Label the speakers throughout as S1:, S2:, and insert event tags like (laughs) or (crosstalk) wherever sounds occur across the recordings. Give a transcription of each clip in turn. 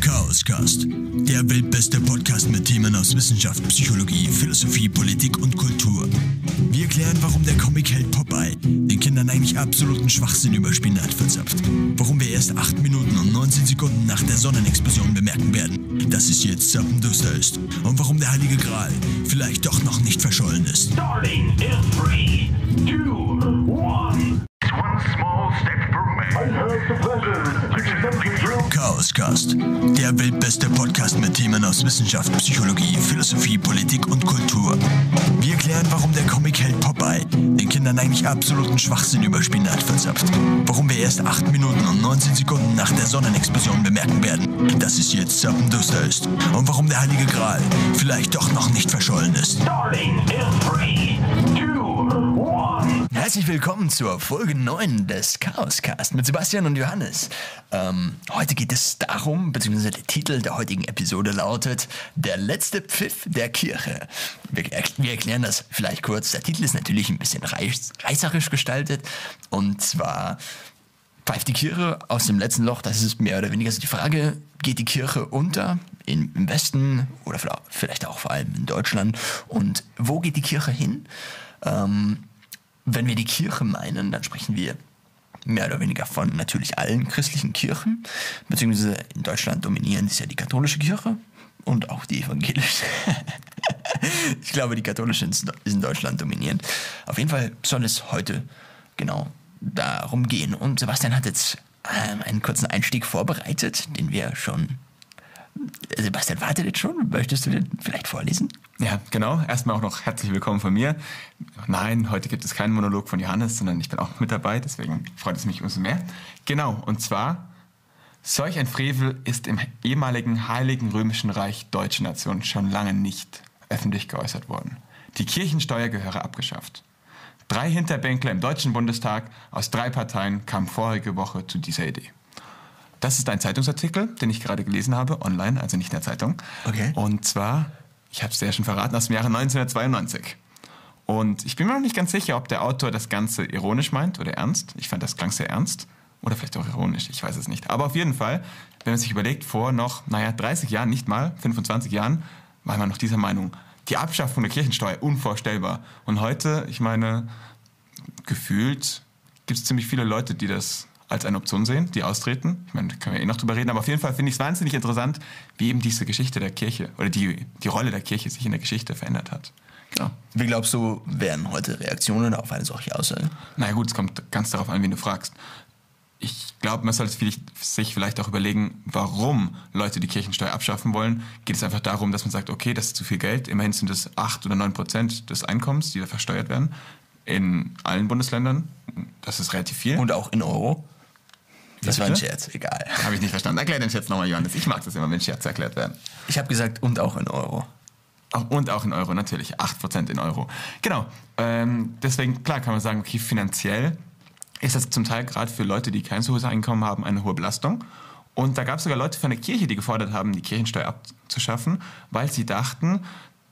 S1: Chaoscast, der weltbeste Podcast mit Themen aus Wissenschaft, Psychologie, Philosophie, Politik und Kultur. Wir klären, warum der Comic-Held Popeye den Kindern eigentlich absoluten Schwachsinn über Spinat verzapft. Warum wir erst 8 Minuten und 19 Sekunden nach der Sonnenexplosion bemerken werden, dass es jetzt zappenduster ist. Und warum der Heilige Gral vielleicht doch noch nicht verschollen ist.
S2: Starting in three, two, one. One small step for man. You
S1: Chaoscast, der weltbeste Podcast mit Themen aus Wissenschaft, Psychologie, Philosophie, Politik und Kultur. Wir klären, warum der Comic-Held Popeye den Kindern eigentlich absoluten Schwachsinn über Spinat verzapft. Warum wir erst 8 Minuten und 19 Sekunden nach der Sonnenexplosion bemerken werden, dass es jetzt zappenduster ist. Und warum der Heilige Gral vielleicht doch noch nicht verschollen ist.
S2: Three, two, one.
S1: Herzlich willkommen zur Folge 9 des Chaoscast mit Sebastian und Johannes. Ähm, heute geht es darum, beziehungsweise der Titel der heutigen Episode lautet Der letzte Pfiff der Kirche. Wir, wir erklären das vielleicht kurz. Der Titel ist natürlich ein bisschen reiß, reißerisch gestaltet und zwar pfeift die Kirche aus dem letzten Loch. Das ist mehr oder weniger so die Frage, geht die Kirche unter in, im Westen oder vielleicht auch vor allem in Deutschland und wo geht die Kirche hin? Ähm, wenn wir die Kirche meinen, dann sprechen wir mehr oder weniger von natürlich allen christlichen Kirchen, beziehungsweise in Deutschland dominieren ist ja die katholische Kirche und auch die evangelische. (laughs) ich glaube, die katholische ist in Deutschland dominierend. Auf jeden Fall soll es heute genau darum gehen. Und Sebastian hat jetzt ähm, einen kurzen Einstieg vorbereitet, den wir schon Sebastian wartet jetzt schon. Möchtest du den vielleicht vorlesen?
S3: Ja, genau. Erstmal auch noch herzlich willkommen von mir. Nein, heute gibt es keinen Monolog von Johannes, sondern ich bin auch mit dabei, deswegen freut es mich umso mehr. Genau, und zwar, solch ein Frevel ist im ehemaligen Heiligen Römischen Reich Deutsche Nation schon lange nicht öffentlich geäußert worden. Die Kirchensteuer gehöre abgeschafft. Drei Hinterbänkler im Deutschen Bundestag aus drei Parteien kamen vorige Woche zu dieser Idee. Das ist ein Zeitungsartikel, den ich gerade gelesen habe, online, also nicht in der Zeitung.
S1: Okay.
S3: Und zwar, ich habe es ja schon verraten, aus dem Jahre 1992. Und ich bin mir noch nicht ganz sicher, ob der Autor das Ganze ironisch meint oder ernst. Ich fand, das klang sehr ernst. Oder vielleicht auch ironisch, ich weiß es nicht. Aber auf jeden Fall, wenn man sich überlegt, vor noch, naja, 30 Jahren, nicht mal, 25 Jahren, war man noch dieser Meinung, die Abschaffung der Kirchensteuer unvorstellbar. Und heute, ich meine, gefühlt gibt es ziemlich viele Leute, die das als eine Option sehen, die austreten. Ich meine, da können wir eh noch drüber reden, aber auf jeden Fall finde ich es wahnsinnig interessant, wie eben diese Geschichte der Kirche oder die, die Rolle der Kirche sich in der Geschichte verändert hat.
S1: Genau. Wie glaubst du, wären heute Reaktionen auf eine solche Aussage?
S3: Na gut, es kommt ganz darauf an, wen du fragst. Ich glaube, man sollte sich vielleicht auch überlegen, warum Leute die Kirchensteuer abschaffen wollen. Geht es einfach darum, dass man sagt, okay, das ist zu viel Geld. Immerhin sind es 8 oder 9 Prozent des Einkommens, die da versteuert werden. In allen Bundesländern. Das ist relativ viel.
S1: Und auch in Euro. Das war ein Scherz, egal.
S3: Habe ich nicht verstanden. Erklär den Scherz nochmal, Johannes. Ich mag das immer, wenn Scherze erklärt werden.
S1: Ich habe gesagt, und auch in Euro.
S3: Auch, und auch in Euro, natürlich. 8% in Euro. Genau. Ähm, deswegen, klar, kann man sagen, okay, finanziell ist das zum Teil gerade für Leute, die kein so hohes Einkommen haben, eine hohe Belastung. Und da gab es sogar Leute von der Kirche, die gefordert haben, die Kirchensteuer abzuschaffen, weil sie dachten,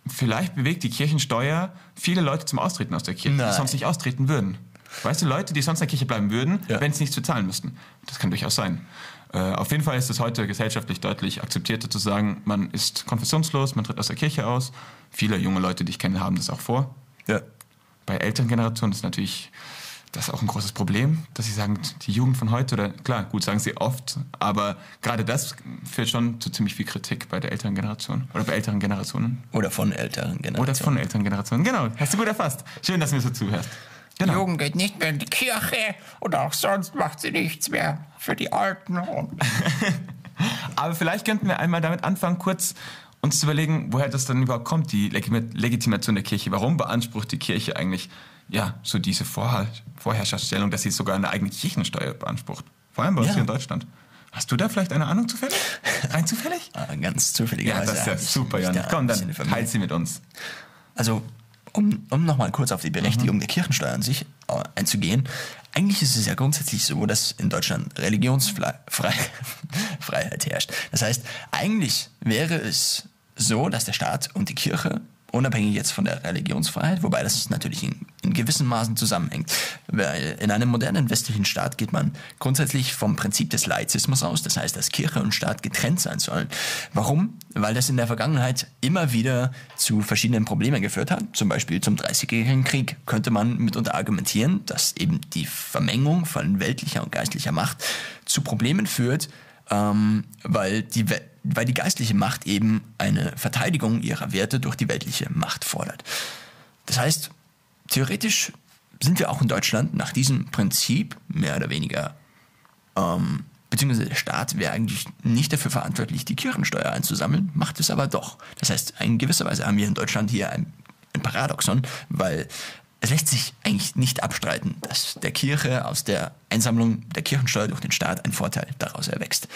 S3: vielleicht bewegt die Kirchensteuer viele Leute zum Austreten aus der Kirche,
S1: Nein.
S3: die sonst nicht austreten würden. Weißt du, Leute, die sonst in der Kirche bleiben würden,
S1: Ja.
S3: wenn sie nichts bezahlen müssten. Das kann durchaus sein. Äh, auf jeden Fall ist es heute gesellschaftlich deutlich akzeptierter zu sagen, man ist konfessionslos, man tritt aus der Kirche aus. Viele junge Leute, die ich kenne, haben das auch vor.
S1: Ja.
S3: Bei älteren Generationen ist natürlich das auch ein großes Problem, dass sie sagen, die Jugend von heute, oder klar, gut sagen sie oft, aber gerade das führt schon zu ziemlich viel Kritik bei der älteren Generation oder bei älteren Generationen.
S1: Oder von älteren Generationen.
S3: Oder von älteren Generationen. Genau, hast du gut erfasst. Schön, dass du mir so zuhörst. Genau.
S4: Jugend geht nicht mehr in die Kirche und auch sonst macht sie nichts mehr für die Alten. (laughs)
S3: Aber vielleicht könnten wir einmal damit anfangen, kurz uns zu überlegen, woher das dann überhaupt kommt, die Legitimation der Kirche. Warum beansprucht die Kirche eigentlich ja so diese Vorher Vorherrschaftsstellung, dass sie sogar eine eigene Kirchensteuer beansprucht? Vor allem bei uns
S1: Ja.
S3: hier in Deutschland. Hast du da vielleicht eine Ahnung zufällig? Rein zufällig?
S1: Ah, (laughs) ganz zufälligerweise.
S3: Ja, das ist ja super, Jan. Komm, dann halt sie mit uns.
S1: Also, um, um nochmal kurz auf die
S3: Mhm.
S1: Berechtigung der Kirchensteuer an sich äh, einzugehen. Eigentlich ist es ja grundsätzlich so, dass in Deutschland Religionsfreiheit (laughs) herrscht. Das heißt, eigentlich wäre es so, dass der Staat und die Kirche, unabhängig jetzt von der Religionsfreiheit, wobei das natürlich in, in gewissen Maßen zusammenhängt. Weil in einem modernen westlichen Staat geht man grundsätzlich vom Prinzip des Laizismus aus, das heißt, dass Kirche und Staat getrennt sein sollen. Warum? Weil das in der Vergangenheit immer wieder zu verschiedenen Problemen geführt hat. Zum Beispiel zum Dreißigjährigen Krieg könnte man mitunter argumentieren, dass eben die Vermengung von weltlicher und geistlicher Macht zu Problemen führt, ähm, weil, die, We- weil die geistliche Macht eben eine Verteidigung ihrer Werte durch die weltliche Macht fordert. Das heißt, theoretisch sind wir auch in Deutschland nach diesem Prinzip mehr oder weniger, ähm, beziehungsweise der Staat wäre eigentlich nicht dafür verantwortlich, die Kirchensteuer einzusammeln, macht es aber doch. Das heißt, in gewisser Weise haben wir in Deutschland hier ein, ein Paradoxon, weil es lässt sich eigentlich nicht abstreiten, dass der Kirche aus der Einsammlung der Kirchensteuer durch den Staat ein Vorteil daraus erwächst.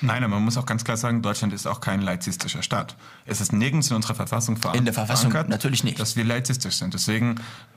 S3: Nein, aber man muss auch ganz klar sagen, Deutschland ist auch kein laizistischer Staat. Es ist nirgends in unserer Verfassung verankert,
S1: In der Verfassung natürlich nicht.
S3: dass wir laizistisch sind. Deswegen,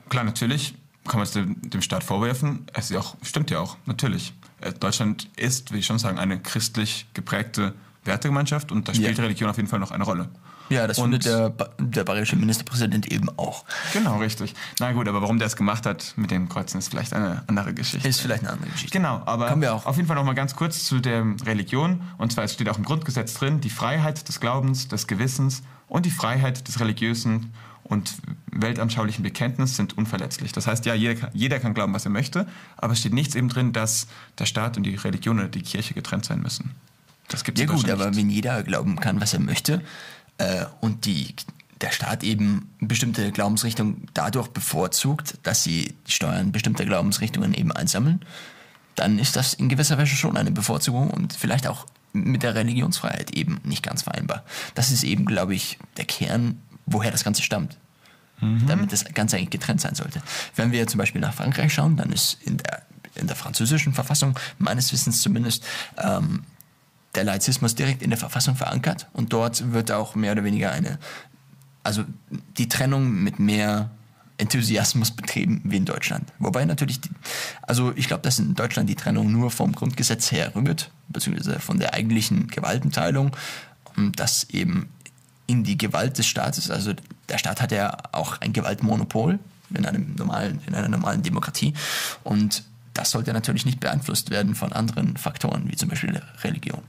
S3: klar, natürlich kann man es dem, dem Staat vorwerfen. Es auch, stimmt ja auch, natürlich. Äh, Deutschland ist, will ich schon sagen, eine christlich geprägte Wertegemeinschaft und da spielt
S1: Ja.
S3: Religion auf jeden Fall noch eine Rolle.
S1: Ja, das
S3: Und-
S1: findet der, der bayerische Ministerpräsident eben auch.
S3: Genau, richtig. Na gut, aber warum der es gemacht hat mit dem Kreuzen, ist vielleicht eine andere Geschichte.
S1: Ist vielleicht eine andere Geschichte.
S3: Genau, aber
S1: Kommen wir auch.
S3: auf jeden Fall noch mal ganz kurz zu der Religion. Und zwar, es steht auch im Grundgesetz drin, die Freiheit des Glaubens, des Gewissens und die Freiheit des religiösen und weltanschaulichen Bekenntnisses sind unverletzlich. Das heißt, ja, jeder kann, jeder kann glauben, was er möchte, aber es steht nichts eben drin, dass der Staat und die Religion oder die Kirche getrennt sein müssen. Das gibt es
S1: Ja gut, aber wenn jeder glauben kann, was er möchte äh, und die, der Staat eben bestimmte Glaubensrichtungen dadurch bevorzugt, dass sie die Steuern bestimmter Glaubensrichtungen eben einsammeln, dann ist das in gewisser Weise schon eine Bevorzugung und vielleicht auch mit der Religionsfreiheit eben nicht ganz vereinbar. Das ist eben, glaube ich, der Kern, woher das Ganze stammt. Damit das Ganze eigentlich getrennt sein sollte. Wenn wir zum Beispiel nach Frankreich schauen, dann ist in der, in der französischen Verfassung, meines Wissens zumindest, ähm, der Laizismus direkt in der Verfassung verankert und dort wird auch mehr oder weniger eine, also die Trennung mit mehr Enthusiasmus betrieben wie in Deutschland. Wobei natürlich, die, also ich glaube, dass in Deutschland die Trennung nur vom Grundgesetz her rührt, beziehungsweise von der eigentlichen Gewaltenteilung, dass eben in die Gewalt des Staates, also der Staat hat ja auch ein Gewaltmonopol in, einem normalen, in einer normalen Demokratie und das sollte natürlich nicht beeinflusst werden von anderen Faktoren, wie zum Beispiel der Religion.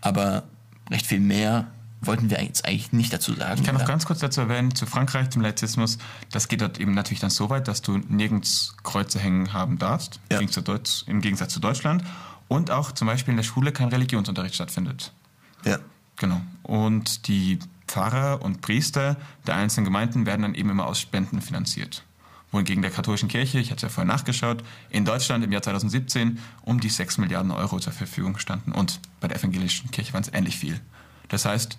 S1: Aber recht viel mehr wollten wir jetzt eigentlich nicht dazu sagen.
S3: Ich kann noch ganz kurz dazu erwähnen, zu Frankreich, zum Laizismus, das geht dort eben natürlich dann so weit, dass du nirgends Kreuze hängen haben darfst,
S1: Ja.
S3: im Gegensatz zu Deutschland. Und auch zum Beispiel in der Schule kein Religionsunterricht stattfindet.
S1: ja.
S3: Genau. Und die Pfarrer und Priester der einzelnen Gemeinden werden dann eben immer aus Spenden finanziert. Wohingegen der katholischen Kirche, ich hatte ja vorher nachgeschaut, in Deutschland im Jahr 2017 um die 6 Milliarden Euro zur Verfügung standen. Und bei der evangelischen Kirche waren es ähnlich viel. Das heißt,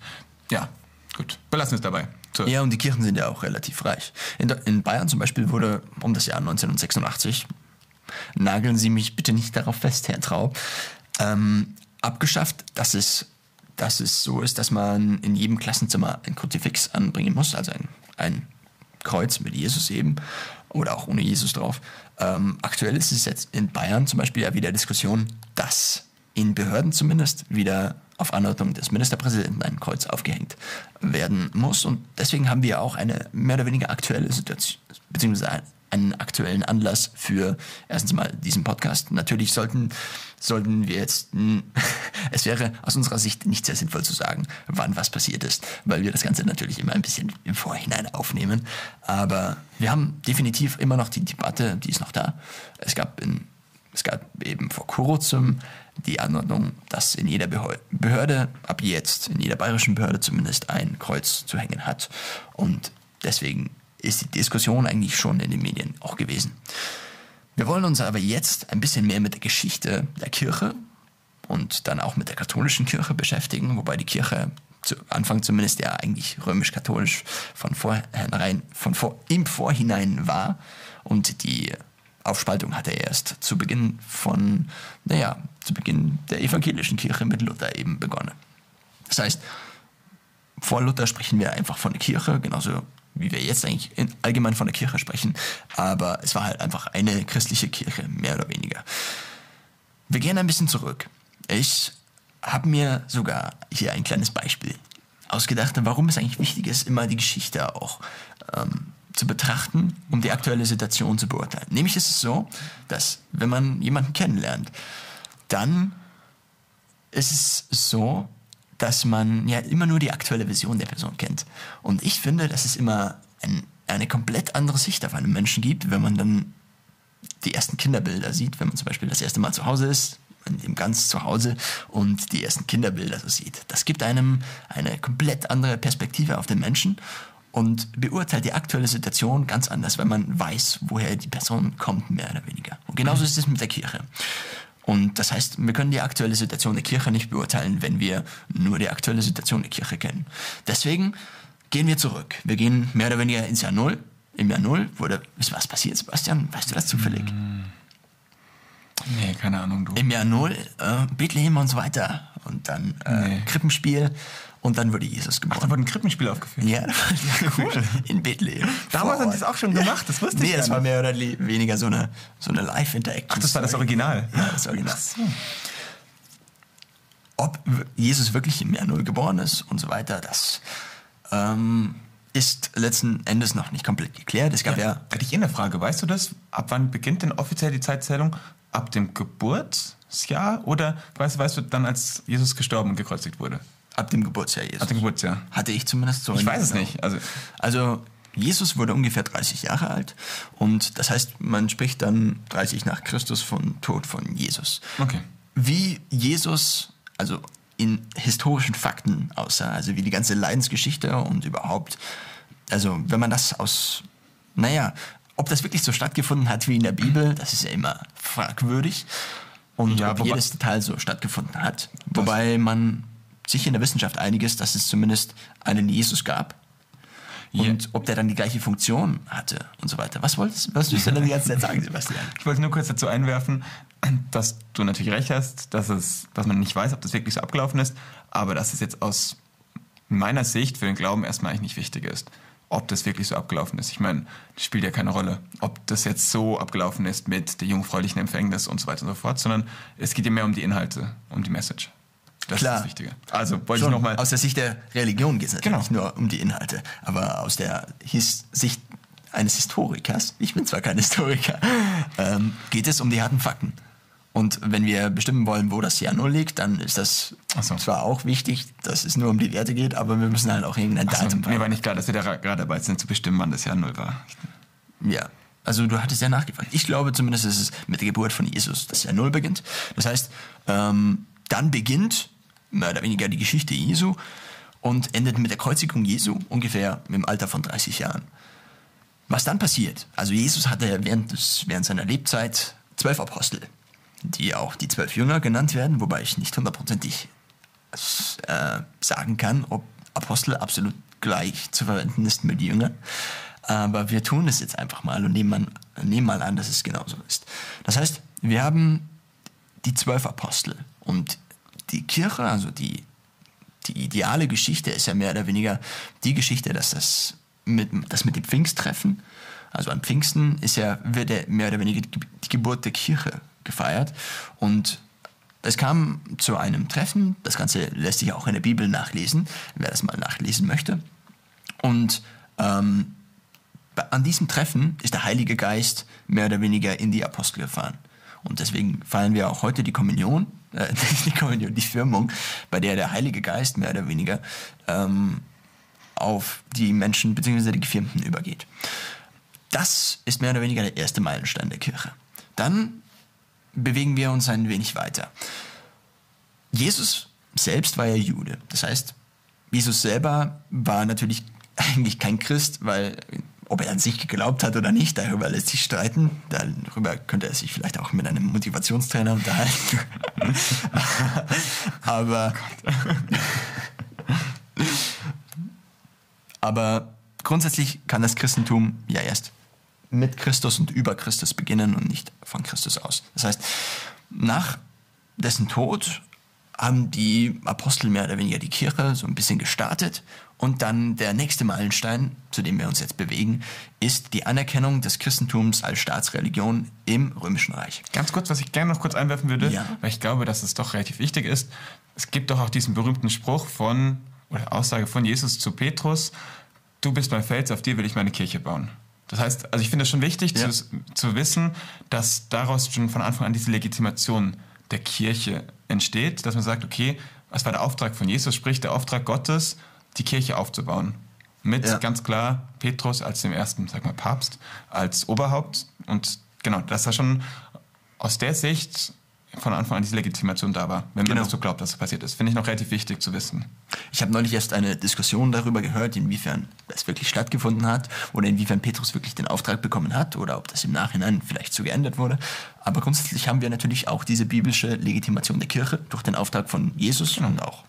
S3: ja, gut, belassen wir es dabei. So.
S1: Ja, und die Kirchen sind ja auch relativ reich. In, in Bayern zum Beispiel wurde um das Jahr 1986, nageln Sie mich bitte nicht darauf fest, Herr Traub, ähm, abgeschafft, dass es, dass es so ist, dass man in jedem Klassenzimmer ein Kruzifix anbringen muss, also ein, ein Kreuz mit Jesus eben oder auch ohne Jesus drauf. Ähm, aktuell ist es jetzt in Bayern zum Beispiel ja wieder Diskussion, dass in Behörden zumindest wieder auf Anordnung des Ministerpräsidenten ein Kreuz aufgehängt werden muss. Und deswegen haben wir auch eine mehr oder weniger aktuelle Situation, beziehungsweise einen aktuellen Anlass für erstens mal diesen Podcast. Natürlich sollten, sollten wir jetzt, (laughs) es wäre aus unserer Sicht nicht sehr sinnvoll zu sagen, wann was passiert ist, weil wir das Ganze natürlich immer ein bisschen im Vorhinein aufnehmen. Aber wir haben definitiv immer noch die Debatte, die ist noch da. Es gab in es gab eben vor kurzem die Anordnung, dass in jeder Behö- Behörde, ab jetzt, in jeder bayerischen Behörde zumindest ein Kreuz zu hängen hat. Und deswegen ist die Diskussion eigentlich schon in den Medien auch gewesen. Wir wollen uns aber jetzt ein bisschen mehr mit der Geschichte der Kirche und dann auch mit der katholischen Kirche beschäftigen, wobei die Kirche zu Anfang zumindest ja eigentlich römisch-katholisch von vornherein, von vor, im Vorhinein war und die Aufspaltung hatte erst zu Beginn von, naja, zu Beginn der evangelischen Kirche mit Luther eben begonnen. Das heißt, vor Luther sprechen wir einfach von der Kirche, genauso wie wir jetzt eigentlich in, allgemein von der Kirche sprechen, aber es war halt einfach eine christliche Kirche, mehr oder weniger. Wir gehen ein bisschen zurück. Ich habe mir sogar hier ein kleines Beispiel ausgedacht, warum es eigentlich wichtig ist, immer die Geschichte auch ähm, zu betrachten, um die aktuelle Situation zu beurteilen. Nämlich ist es so, dass wenn man jemanden kennenlernt, dann ist es so, dass man ja immer nur die aktuelle Vision der Person kennt. Und ich finde, dass es immer ein, eine komplett andere Sicht auf einen Menschen gibt, wenn man dann die ersten Kinderbilder sieht, wenn man zum Beispiel das erste Mal zu Hause ist, im ganz zu Hause und die ersten Kinderbilder so sieht. Das gibt einem eine komplett andere Perspektive auf den Menschen und beurteilt die aktuelle Situation ganz anders, weil man weiß, woher die Person kommt, mehr oder weniger. Und genauso ist es mit der Kirche. Und das heißt, wir können die aktuelle Situation der Kirche nicht beurteilen, wenn wir nur die aktuelle Situation der Kirche kennen. Deswegen gehen wir zurück. Wir gehen mehr oder weniger ins Jahr Null. Im Jahr Null wurde, ist was passiert, Sebastian? Weißt du das zufällig?
S3: Nee, keine Ahnung, du.
S1: Im Jahr Null, äh, Bethlehem und so weiter. Und dann äh,
S3: Nee.
S1: Krippenspiel und dann wurde Jesus
S3: Ach,
S1: geboren.
S3: da wurde ein Krippenspiel aufgeführt.
S1: ja, (laughs) ja, cool. In Bethlehem.
S3: Damals haben die es auch schon gemacht, das wusste ich
S1: Nee, das war mehr oder weniger so eine, so eine Live-Interaction.
S3: Ach, das war das. Original.
S1: Ja, das Original. Ob Jesus wirklich im Jahr Null geboren ist und so weiter, das ähm, ist letzten Endes noch nicht komplett geklärt. Es gab ja,
S3: Hätte ich eh eine Frage, weißt du das? Ab wann beginnt denn offiziell die Zeitzählung? Ab dem Geburtsjahr? Oder weißt, weißt du dann, als Jesus gestorben und gekreuzigt wurde?
S1: Ab dem Geburtsjahr Jesus.
S3: Ab dem Geburtsjahr.
S1: Hatte ich zumindest so.
S3: Ich weiß es nicht. Also,
S1: Also Jesus wurde ungefähr 30 Jahre alt und das heißt, man spricht dann 30 nach Christus von Tod von Jesus.
S3: okay.
S1: Wie Jesus, also in historischen Fakten aussah, also wie die ganze Leidensgeschichte und überhaupt, also wenn man das aus, naja, ob das wirklich so stattgefunden hat wie in der Bibel, das ist ja immer fragwürdig. Und
S3: Ja,
S1: ob
S3: wobei-
S1: jedes Detail so stattgefunden hat. Wobei man sich in der Wissenschaft einig ist, dass es zumindest einen Jesus gab.
S3: Ja.
S1: Und ob der dann die gleiche Funktion hatte und so weiter. Was wolltest was willst du denn die ganze Zeit sagen, Sebastian?
S3: Ich wollte nur kurz dazu einwerfen, dass du natürlich recht hast, dass, es, dass man nicht weiß, ob das wirklich so abgelaufen ist, aber dass es jetzt aus meiner Sicht für den Glauben erstmal eigentlich nicht wichtig ist, ob das wirklich so abgelaufen ist. Ich meine, das spielt ja keine Rolle, ob das jetzt so abgelaufen ist mit der jungfräulichen Empfängnis und so weiter und so fort, sondern es geht ja mehr um die Inhalte, um die Message. Das
S1: Klar.
S3: ist das Wichtige. Also wollte
S1: Schon,
S3: ich nochmal.
S1: aus der Sicht der Religion geht es natürlich
S3: Genau.
S1: nur um die Inhalte, aber aus der His Sicht eines Historikers, ich bin zwar kein Historiker, (laughs) ähm, geht es um die harten Fakten. Und wenn wir bestimmen wollen, wo das Jahr Null liegt, dann ist das
S3: so.
S1: zwar auch wichtig, dass es nur um die Werte geht, aber wir müssen halt auch irgendein Datum
S3: mir war nicht klar, dass wir da ra- gerade dabei sind, zu bestimmen, wann das Jahr Null war.
S1: Ja, also du hattest ja nachgefragt. Ich glaube zumindest, dass es mit der Geburt von Jesus das Jahr Null beginnt. Das heißt, ähm, dann beginnt mehr oder weniger die Geschichte Jesu und endet mit der Kreuzigung Jesu ungefähr im Alter von 30 Jahren. Was dann passiert? Also Jesus hatte während, des, während seiner Lebzeit zwölf Apostel, die auch die zwölf Jünger genannt werden, wobei ich nicht hundertprozentig äh, sagen kann, ob Apostel absolut gleich zu verwenden ist mit Jünger. Aber wir tun es jetzt einfach mal und nehmen, an, nehmen mal an, dass es genauso ist. Das heißt, wir haben die zwölf Apostel und die Kirche, also die, die ideale Geschichte ist ja mehr oder weniger die Geschichte, dass das mit, das mit dem Pfingsttreffen, also am Pfingsten ist ja, wird ja mehr oder weniger die, Geburt der Kirche gefeiert und es kam zu einem Treffen, das Ganze lässt sich auch in der Bibel nachlesen, wer das mal nachlesen möchte. Und ähm, an diesem Treffen ist der Heilige Geist mehr oder weniger in die Apostel gefahren. Und deswegen feiern wir auch heute die Kommunion, äh, (laughs) nicht die Kommunion, die Firmung, bei der der Heilige Geist mehr oder weniger ähm, auf die Menschen bzw. die Gefirmten übergeht. Das ist mehr oder weniger der erste Meilenstein der Kirche. Dann bewegen wir uns ein wenig weiter. Jesus selbst war ja Jude. Das heißt, Jesus selber war natürlich (laughs) eigentlich kein Christ, weil ob er an sich geglaubt hat oder nicht, darüber lässt sich streiten. Darüber könnte er sich vielleicht auch mit einem Motivationstrainer unterhalten. (laughs) Aber, aber grundsätzlich kann das Christentum ja erst mit Christus und über Christus beginnen und nicht von Christus aus. Das heißt, nach dessen Tod haben die Apostel mehr oder weniger die Kirche so ein bisschen gestartet und dann der nächste Meilenstein, zu dem wir uns jetzt bewegen, ist die Anerkennung des Christentums als Staatsreligion im Römischen Reich.
S3: Ganz kurz, was ich gerne noch kurz einwerfen würde,
S1: Ja.
S3: weil ich glaube, dass es doch relativ wichtig ist. Es gibt doch auch diesen berühmten Spruch von, oder Aussage von Jesus zu Petrus, du bist mein Fels, auf dir will ich meine Kirche bauen. Das heißt, also ich finde es schon wichtig
S1: Ja.
S3: zu, zu wissen, dass daraus schon von Anfang an diese Legitimation der Kirche entsteht, dass man sagt, okay, was war der Auftrag von Jesus, sprich der Auftrag Gottes, die Kirche aufzubauen. Mit
S1: Ja.
S3: ganz klar Petrus als dem ersten, sag mal, Papst, als Oberhaupt. Und genau, dass da schon aus der Sicht von Anfang an diese Legitimation da war, wenn
S1: Genau.
S3: man das so glaubt, dass das passiert ist. Finde ich noch relativ wichtig zu wissen.
S1: Ich habe neulich erst eine Diskussion darüber gehört, inwiefern das wirklich stattgefunden hat oder inwiefern Petrus wirklich den Auftrag bekommen hat oder ob das im Nachhinein vielleicht so geändert wurde. Aber grundsätzlich haben wir natürlich auch diese biblische Legitimation der Kirche durch den Auftrag von Jesus und auch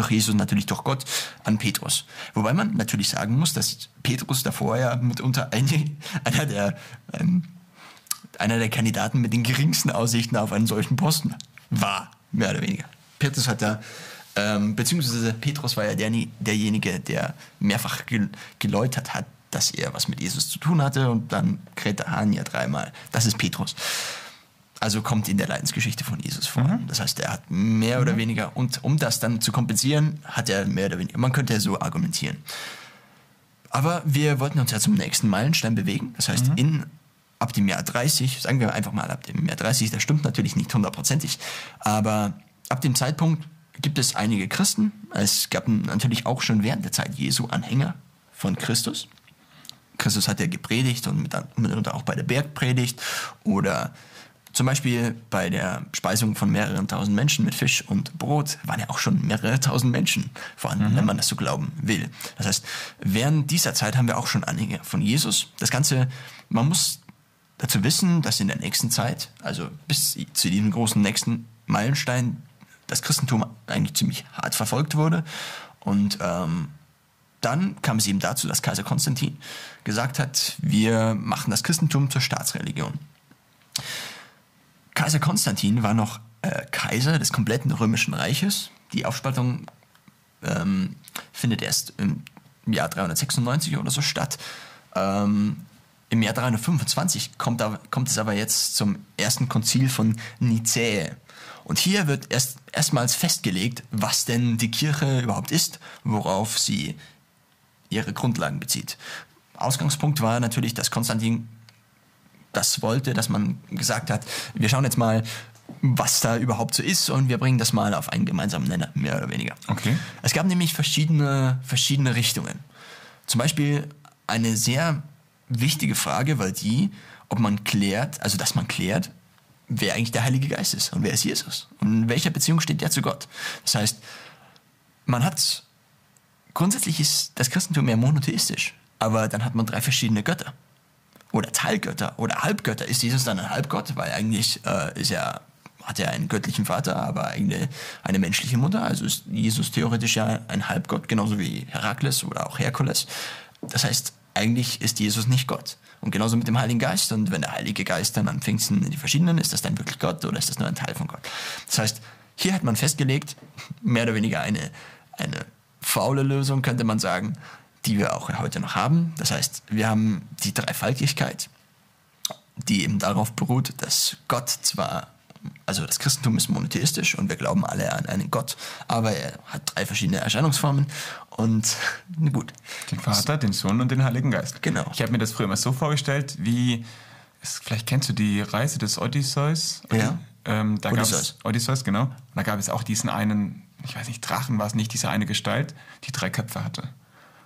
S1: durch Jesus natürlich durch Gott an Petrus. Wobei man natürlich sagen muss, dass Petrus davor ja mitunter eine, einer der ähm, einer der Kandidaten mit den geringsten Aussichten auf einen solchen Posten war, mehr oder weniger. Petrus hat da, ähm, beziehungsweise Petrus war ja der, derjenige, der mehrfach gel geläutert hat, dass er was mit Jesus zu tun hatte und dann kräht der Hahn ja dreimal. Das ist Petrus. Also kommt in der Leidensgeschichte von Jesus vor. Das heißt, er hat mehr oder weniger, und um das dann zu kompensieren, hat er mehr oder weniger, man könnte ja so argumentieren. Aber wir wollten uns ja zum nächsten Meilenstein bewegen. Das heißt, in, ab dem Jahr 30, sagen wir einfach mal ab dem Jahr 30, das stimmt natürlich nicht hundertprozentig, aber ab dem Zeitpunkt gibt es einige Christen. Es gab natürlich auch schon während der Zeit Jesu Anhänger von Christus. Christus hat ja gepredigt und mit- mitunter auch bei der Bergpredigt oder zum Beispiel bei der Speisung von mehreren tausend Menschen mit Fisch und Brot waren ja auch schon mehrere tausend Menschen vorhanden, wenn man das so glauben will. Das heißt, während dieser Zeit haben wir auch schon Anhänger von Jesus. Das Ganze, man muss dazu wissen, dass in der nächsten Zeit, also bis zu diesem großen nächsten Meilenstein, das Christentum eigentlich ziemlich hart verfolgt wurde. Und ähm, dann kam es eben dazu, dass Kaiser Konstantin gesagt hat, wir machen das Christentum zur Staatsreligion. Kaiser Konstantin war noch äh, Kaiser des kompletten römischen Reiches. Die Aufspaltung ähm, findet erst im Jahr 396 oder so statt. Ähm, Im Jahr 325 kommt, aber, kommt es aber jetzt zum ersten Konzil von Nicäe. Und hier wird erst erstmals festgelegt, was denn die Kirche überhaupt ist, worauf sie ihre Grundlagen bezieht. Ausgangspunkt war natürlich, dass Konstantin das wollte, dass man gesagt hat, wir schauen jetzt mal, was da überhaupt so ist und wir bringen das mal auf einen gemeinsamen Nenner, mehr oder weniger.
S3: Okay.
S1: Es gab nämlich verschiedene, verschiedene Richtungen. Zum Beispiel eine sehr wichtige Frage war die, ob man klärt, also dass man klärt, wer eigentlich der Heilige Geist ist und wer ist Jesus und in welcher Beziehung steht der zu Gott. Das heißt, man hat, grundsätzlich ist das Christentum ja monotheistisch, aber dann hat man drei verschiedene Götter oder Teilgötter oder Halbgötter. Ist Jesus dann ein Halbgott? Weil eigentlich äh, ist er, hat er einen göttlichen Vater, aber eine, eine menschliche Mutter. Also ist Jesus theoretisch ja ein Halbgott, genauso wie Herakles oder auch Herkules. Das heißt, eigentlich ist Jesus nicht Gott. Und genauso mit dem Heiligen Geist. Und wenn der Heilige Geist dann an Pfingsten die verschiedenen, ist das dann wirklich Gott oder ist das nur ein Teil von Gott? Das heißt, hier hat man festgelegt, (laughs) mehr oder weniger eine, eine faule Lösung, könnte man sagen, die wir auch heute noch haben. Das heißt, wir haben die Dreifaltigkeit, die eben darauf beruht, dass Gott zwar, also das Christentum ist monotheistisch und wir glauben alle an einen Gott, aber er hat drei verschiedene Erscheinungsformen und (laughs) gut.
S3: Den Vater, den Sohn und den Heiligen Geist.
S1: Genau.
S3: Ich habe mir das früher immer so vorgestellt, wie, vielleicht kennst du die Reise des Odysseus?
S1: Ja.
S3: Ähm, da
S1: Odysseus.
S3: Odysseus, genau. Und da gab es auch diesen einen, ich weiß nicht, Drachen war es nicht, diese eine Gestalt, die drei Köpfe hatte.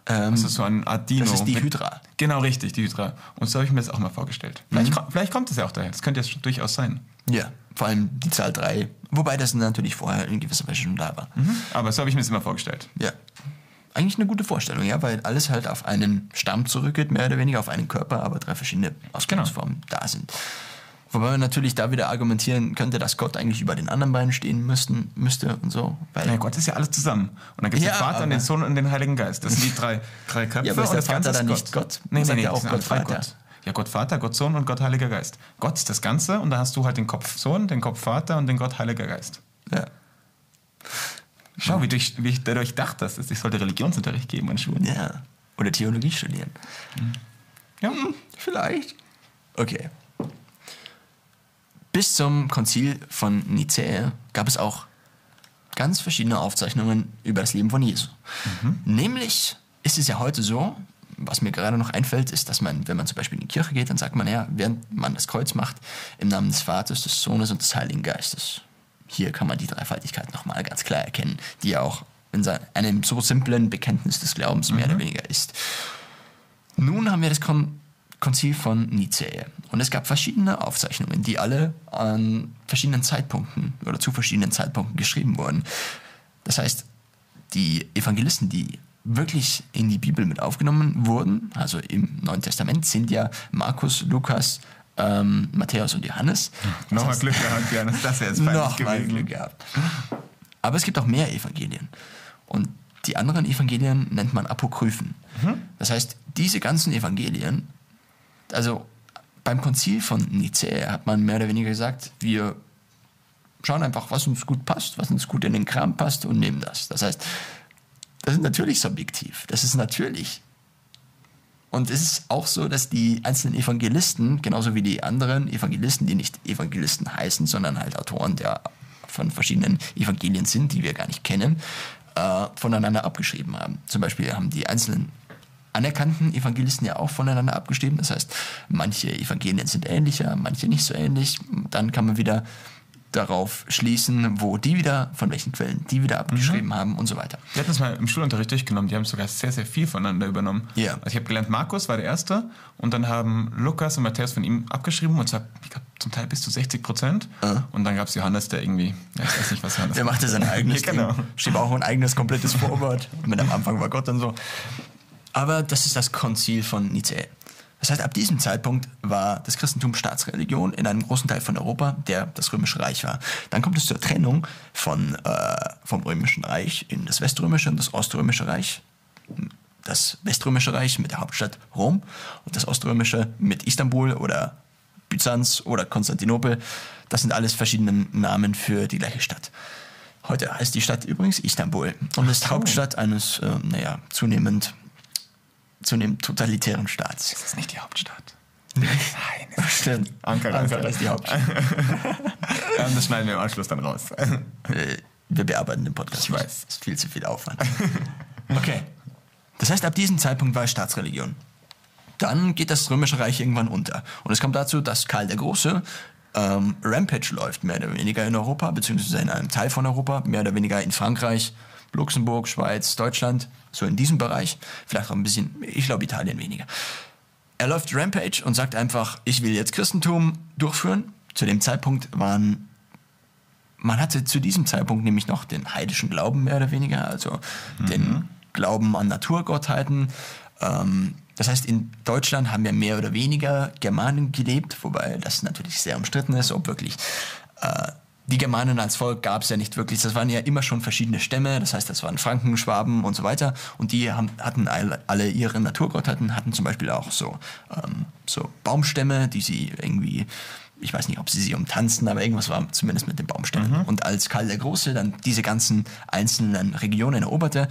S1: Ähm,
S3: Also so ein Art Dino.
S1: das ist die
S3: mit-
S1: Hydra.
S3: Genau, richtig, die Hydra. Und so habe ich mir das auch mal vorgestellt. Vielleicht, ko- vielleicht kommt es ja auch daher. Das könnte ja schon durchaus sein.
S1: Ja, vor allem die Zahl 3, wobei das natürlich vorher in gewisser Weise schon da war.
S3: Aber so habe ich mir das immer vorgestellt.
S1: Ja. Eigentlich eine gute Vorstellung, ja, weil alles halt auf einen Stamm zurückgeht, mehr oder weniger auf einen Körper, aber drei verschiedene Ausgangsformen da sind. Wobei man natürlich da wieder argumentieren könnte, dass Gott eigentlich über den anderen beiden stehen müssten, müsste und so. Weil
S3: Ja, Gott ist ja alles zusammen. Und dann gibt es
S1: Ja,
S3: den Vater, den Sohn und den Heiligen Geist. Das sind die drei, drei Köpfe.
S1: Ja, aber ist der
S3: das Ganze
S1: Vater dann nicht Gott?
S3: Nee, nee, nee,
S1: ja auch Gott Vater.
S3: Gott. Ja, Gott Vater, Gott Sohn und Gott Heiliger Geist. Gott ist das Ganze und da hast du halt den Kopf Sohn, den Kopf Vater und den Gott Heiliger Geist.
S1: ja.
S3: Schau, wie, durch, wie ich dadurch dachte, dass ich sollte Religionsunterricht geben an Schulen.
S1: ja. Oder Theologie studieren.
S3: Ja.
S1: Vielleicht. Okay. Bis zum Konzil von Nicäa gab es auch ganz verschiedene Aufzeichnungen über das Leben von Jesus. Nämlich ist es ja heute so, was mir gerade noch einfällt, ist, dass man, wenn man zum Beispiel in die Kirche geht, dann sagt man ja, während man das Kreuz macht, im Namen des Vaters, des Sohnes und des Heiligen Geistes. Hier kann man die Dreifaltigkeit nochmal ganz klar erkennen, die ja auch in einem so simplen Bekenntnis des Glaubens mehr oder weniger ist. Nun haben wir das Kon Konzil von Nicäe. Und es gab verschiedene Aufzeichnungen, die alle an verschiedenen Zeitpunkten oder zu verschiedenen Zeitpunkten geschrieben wurden. Das heißt, die Evangelisten, die wirklich in die Bibel mit aufgenommen wurden, also im Neuen Testament, sind ja Markus, Lukas, ähm, Matthäus und Johannes.
S3: Nochmal Glück gehabt, Johannes. Das wäre jetzt
S1: Nochmal. Glück gehabt. Aber es gibt auch mehr Evangelien. Und die anderen Evangelien nennt man Apokryphen. Das heißt, diese ganzen Evangelien, also beim Konzil von Nicäa hat man mehr oder weniger gesagt, wir schauen einfach, was uns gut passt, was uns gut in den Kram passt und nehmen das. Das heißt, das ist natürlich subjektiv. Das ist natürlich. Und es ist auch so, dass die einzelnen Evangelisten, genauso wie die anderen Evangelisten, die nicht Evangelisten heißen, sondern halt Autoren der von verschiedenen Evangelien sind, die wir gar nicht kennen, äh, voneinander abgeschrieben haben. Zum Beispiel haben die einzelnen anerkannten Evangelisten ja auch voneinander abgeschrieben. Das heißt, manche Evangelien sind ähnlicher, manche nicht so ähnlich. Dann kann man wieder darauf schließen, wo die wieder, von welchen Quellen die wieder abgeschrieben haben und so weiter.
S3: Wir hatten es mal im Schulunterricht durchgenommen, die haben sogar sehr, sehr viel voneinander übernommen.
S1: Ja.
S3: Also ich habe gelernt, Markus war der Erste und dann haben Lukas und Matthäus von ihm abgeschrieben und zwar, ich glaube, zum Teil bis zu 60 Prozent. Und dann gab es Johannes, der irgendwie, ja, ich weiß nicht, was Johannes
S1: Der machte sein (laughs) eigenes
S3: Ja, genau.
S1: Schrieb auch ein eigenes komplettes Vorwort. (laughs) Mit am Anfang war Gott und so. Aber das ist das Konzil von Nicäa. Das heißt, ab diesem Zeitpunkt war das Christentum Staatsreligion in einem großen Teil von Europa, der das Römische Reich war. Dann kommt es zur Trennung von, äh, vom Römischen Reich in das Weströmische und das Oströmische Reich. Das Weströmische Reich mit der Hauptstadt Rom und das Oströmische mit Istanbul oder Byzanz oder Konstantinopel. Das sind alles verschiedene Namen für die gleiche Stadt. Heute heißt die Stadt übrigens Istanbul und ist Hauptstadt eines, äh, naja, zunehmend, zunehmend totalitären Staats.
S3: Das ist nicht die Hauptstadt. Nein.
S1: Stimmt.
S3: Ankara,
S1: Ankara ist die Hauptstadt. (laughs)
S3: Das schneiden wir im Anschluss dann raus.
S1: Äh, Wir bearbeiten den Podcast.
S3: Ich weiß.
S1: Das ist viel zu viel Aufwand. (laughs) Okay. Das heißt, ab diesem Zeitpunkt war es Staatsreligion. Dann geht das Römische Reich irgendwann unter. Und es kommt dazu, dass Karl der Große ähm, Rampage läuft, mehr oder weniger in Europa, beziehungsweise in einem Teil von Europa, mehr oder weniger in Frankreich, Luxemburg, Schweiz, Deutschland, so in diesem Bereich. Vielleicht auch ein bisschen, ich glaube Italien weniger. Er läuft Rampage und sagt einfach, ich will jetzt Christentum durchführen. Zu dem Zeitpunkt waren man hatte zu diesem Zeitpunkt nämlich noch den heidischen Glauben mehr oder weniger, also den Glauben an Naturgottheiten. Ähm, das heißt, in Deutschland haben ja mehr oder weniger Germanen gelebt, wobei das natürlich sehr umstritten ist, ob wirklich äh, die Germanen als Volk gab es ja nicht wirklich. Das waren ja immer schon verschiedene Stämme, das heißt, das waren Franken, Schwaben und so weiter. Und die haben, hatten alle, alle ihre Naturgottheiten, hatten zum Beispiel auch so, ähm, so Baumstämme, die sie irgendwie ich weiß nicht, ob sie sie umtanzten, aber irgendwas war zumindest mit den Baumstämmen. Und als Karl der Große dann diese ganzen einzelnen Regionen eroberte,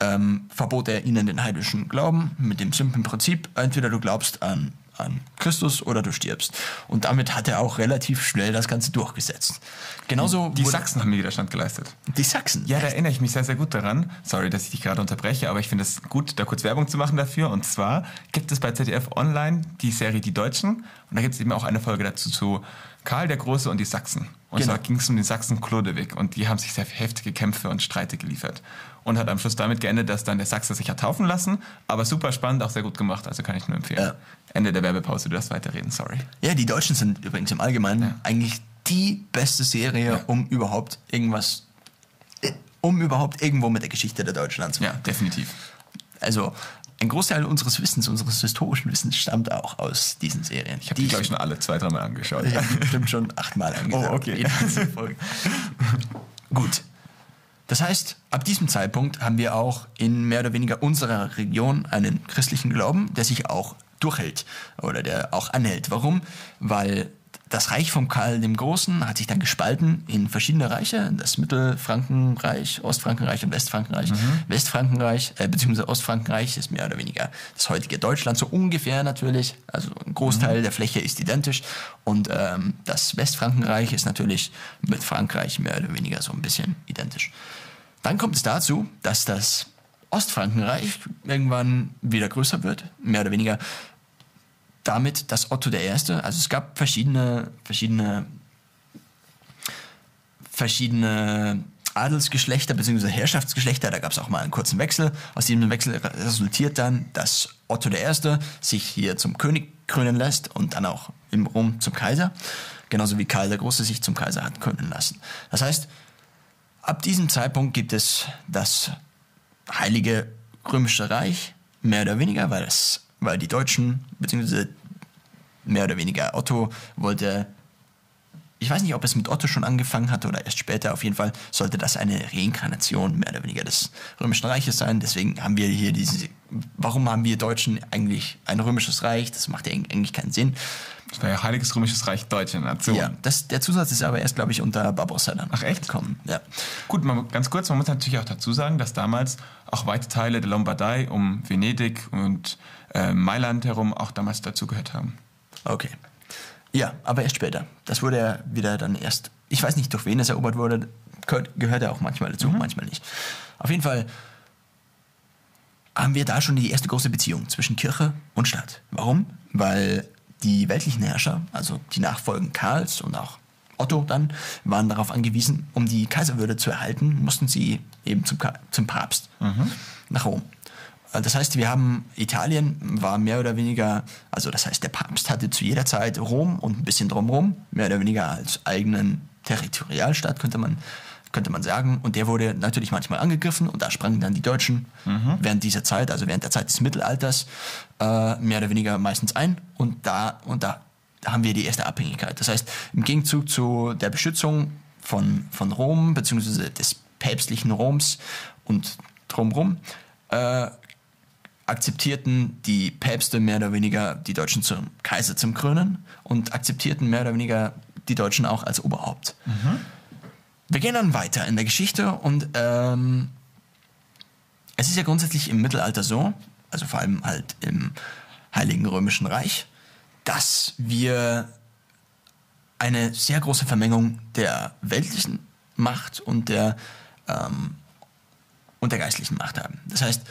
S1: ähm, verbot er ihnen den heidnischen Glauben mit dem simplen Prinzip, entweder du glaubst an, an Christus oder du stirbst. Und damit hat er auch relativ schnell das Ganze durchgesetzt. Genauso
S3: Die Sachsen haben mir Widerstand geleistet.
S1: Die Sachsen.
S3: Ja, da erinnere ich mich sehr, sehr gut daran. Sorry, dass ich dich gerade unterbreche, aber ich finde es gut, da kurz Werbung zu machen dafür. Und zwar gibt es bei ZDF Online die Serie Die Deutschen. Und da gibt es eben auch eine Folge dazu zu Karl der Große und die Sachsen. Und
S1: Genau.
S3: zwar ging es um den Sachsen Chlodewig. Und die haben sich sehr heftige Kämpfe und Streite geliefert. Und hat am Schluss damit geendet, dass dann der Sachse sich hat taufen lassen. Aber super spannend, auch sehr gut gemacht. Also kann ich nur empfehlen.
S1: Ja.
S3: Ende der Werbepause, du darfst weiterreden, sorry.
S1: Ja, die Deutschen sind übrigens im Allgemeinen
S3: Ja.
S1: eigentlich die beste Serie,
S3: Ja.
S1: um überhaupt irgendwas, äh, um überhaupt irgendwo mit der Geschichte der Deutschen anzufangen.
S3: Ja, definitiv.
S1: Also ein Großteil unseres Wissens, unseres historischen Wissens stammt auch aus diesen Serien.
S3: Ich habe die, glaube ich, schon alle zwei, dreimal angeschaut. (laughs)
S1: Ich habe bestimmt schon achtmal (laughs) angeschaut.
S3: Oh, okay. (laughs)
S1: Gut. Das heißt, ab diesem Zeitpunkt haben wir auch in mehr oder weniger unserer Region einen christlichen Glauben, der sich auch durchhält oder der auch anhält. Warum? Weil das Reich von Karl dem Großen hat sich dann gespalten in verschiedene Reiche, das Mittelfrankenreich, Ostfrankenreich und Westfrankenreich. Westfrankenreich, äh, beziehungsweise Ostfrankenreich ist mehr oder weniger das heutige Deutschland, so ungefähr natürlich. Also ein Großteil der Fläche ist identisch. Und ähm, das Westfrankenreich ist natürlich mit Frankreich mehr oder weniger so ein bisschen identisch. Dann kommt es dazu, dass das Ostfrankenreich irgendwann wieder größer wird, mehr oder weniger damit, dass Otto I., also es gab verschiedene, verschiedene, verschiedene Adelsgeschlechter bzw. Herrschaftsgeschlechter, da gab es auch mal einen kurzen Wechsel. Aus diesem Wechsel resultiert dann, dass Otto I. sich hier zum König krönen lässt und dann auch im Rom zum Kaiser, genauso wie Karl der Große sich zum Kaiser hat krönen lassen. Das heißt, ab diesem Zeitpunkt gibt es das Heilige Römische Reich, mehr oder weniger, weil, es, weil die Deutschen, beziehungsweise mehr oder weniger Otto, wollte ich weiß nicht, ob es mit Otto schon angefangen hatte oder erst später. Auf jeden Fall sollte das eine Reinkarnation mehr oder weniger des Römischen Reiches sein. Deswegen haben wir hier diese. Warum haben wir Deutschen eigentlich ein römisches Reich? Das macht ja eigentlich keinen Sinn.
S3: Das war ja Heiliges Römisches Reich Deutsche Nation.
S1: Ja, das, der Zusatz ist aber erst, glaube ich, unter Barbarossa dann
S3: Ach, echt?
S1: gekommen. Ja.
S3: Gut, man, ganz kurz, man muss natürlich auch dazu sagen, dass damals auch weite Teile der Lombardei um Venedig und äh, Mailand herum auch damals dazugehört haben.
S1: Okay. Ja, aber erst später. Das wurde ja wieder dann erst. Ich weiß nicht, durch wen es erobert wurde. Gehört, gehört er auch manchmal dazu, manchmal nicht. Auf jeden Fall haben wir da schon die erste große Beziehung zwischen Kirche und Staat. Warum? Weil die weltlichen Herrscher, also die Nachfolgen Karls und auch Otto dann, waren darauf angewiesen, um die Kaiserwürde zu erhalten, mussten sie eben zum, zum Papst nach Rom. Äh, Das heißt, wir haben Italien war mehr oder weniger, also das heißt, der Papst hatte zu jeder Zeit Rom und ein bisschen drumherum, mehr oder weniger als eigenen Territorialstaat, könnte man, könnte man sagen. Und der wurde natürlich manchmal angegriffen und da sprangen dann die Deutschen während dieser Zeit, also während der Zeit des Mittelalters, äh, mehr oder weniger meistens ein. Und da, und da haben wir die erste Abhängigkeit. Das heißt, im Gegenzug zu der Beschützung von, von Rom, beziehungsweise des päpstlichen Roms und drumherum, äh, akzeptierten die Päpste mehr oder weniger die Deutschen zum Kaiser zum Krönen und akzeptierten mehr oder weniger die Deutschen auch als Oberhaupt. Wir gehen dann weiter in der Geschichte und ähm, es ist ja grundsätzlich im Mittelalter so, also vor allem halt im Heiligen Römischen Reich, dass wir eine sehr große Vermengung der weltlichen Macht und der, ähm, und der geistlichen Macht haben. Das heißt,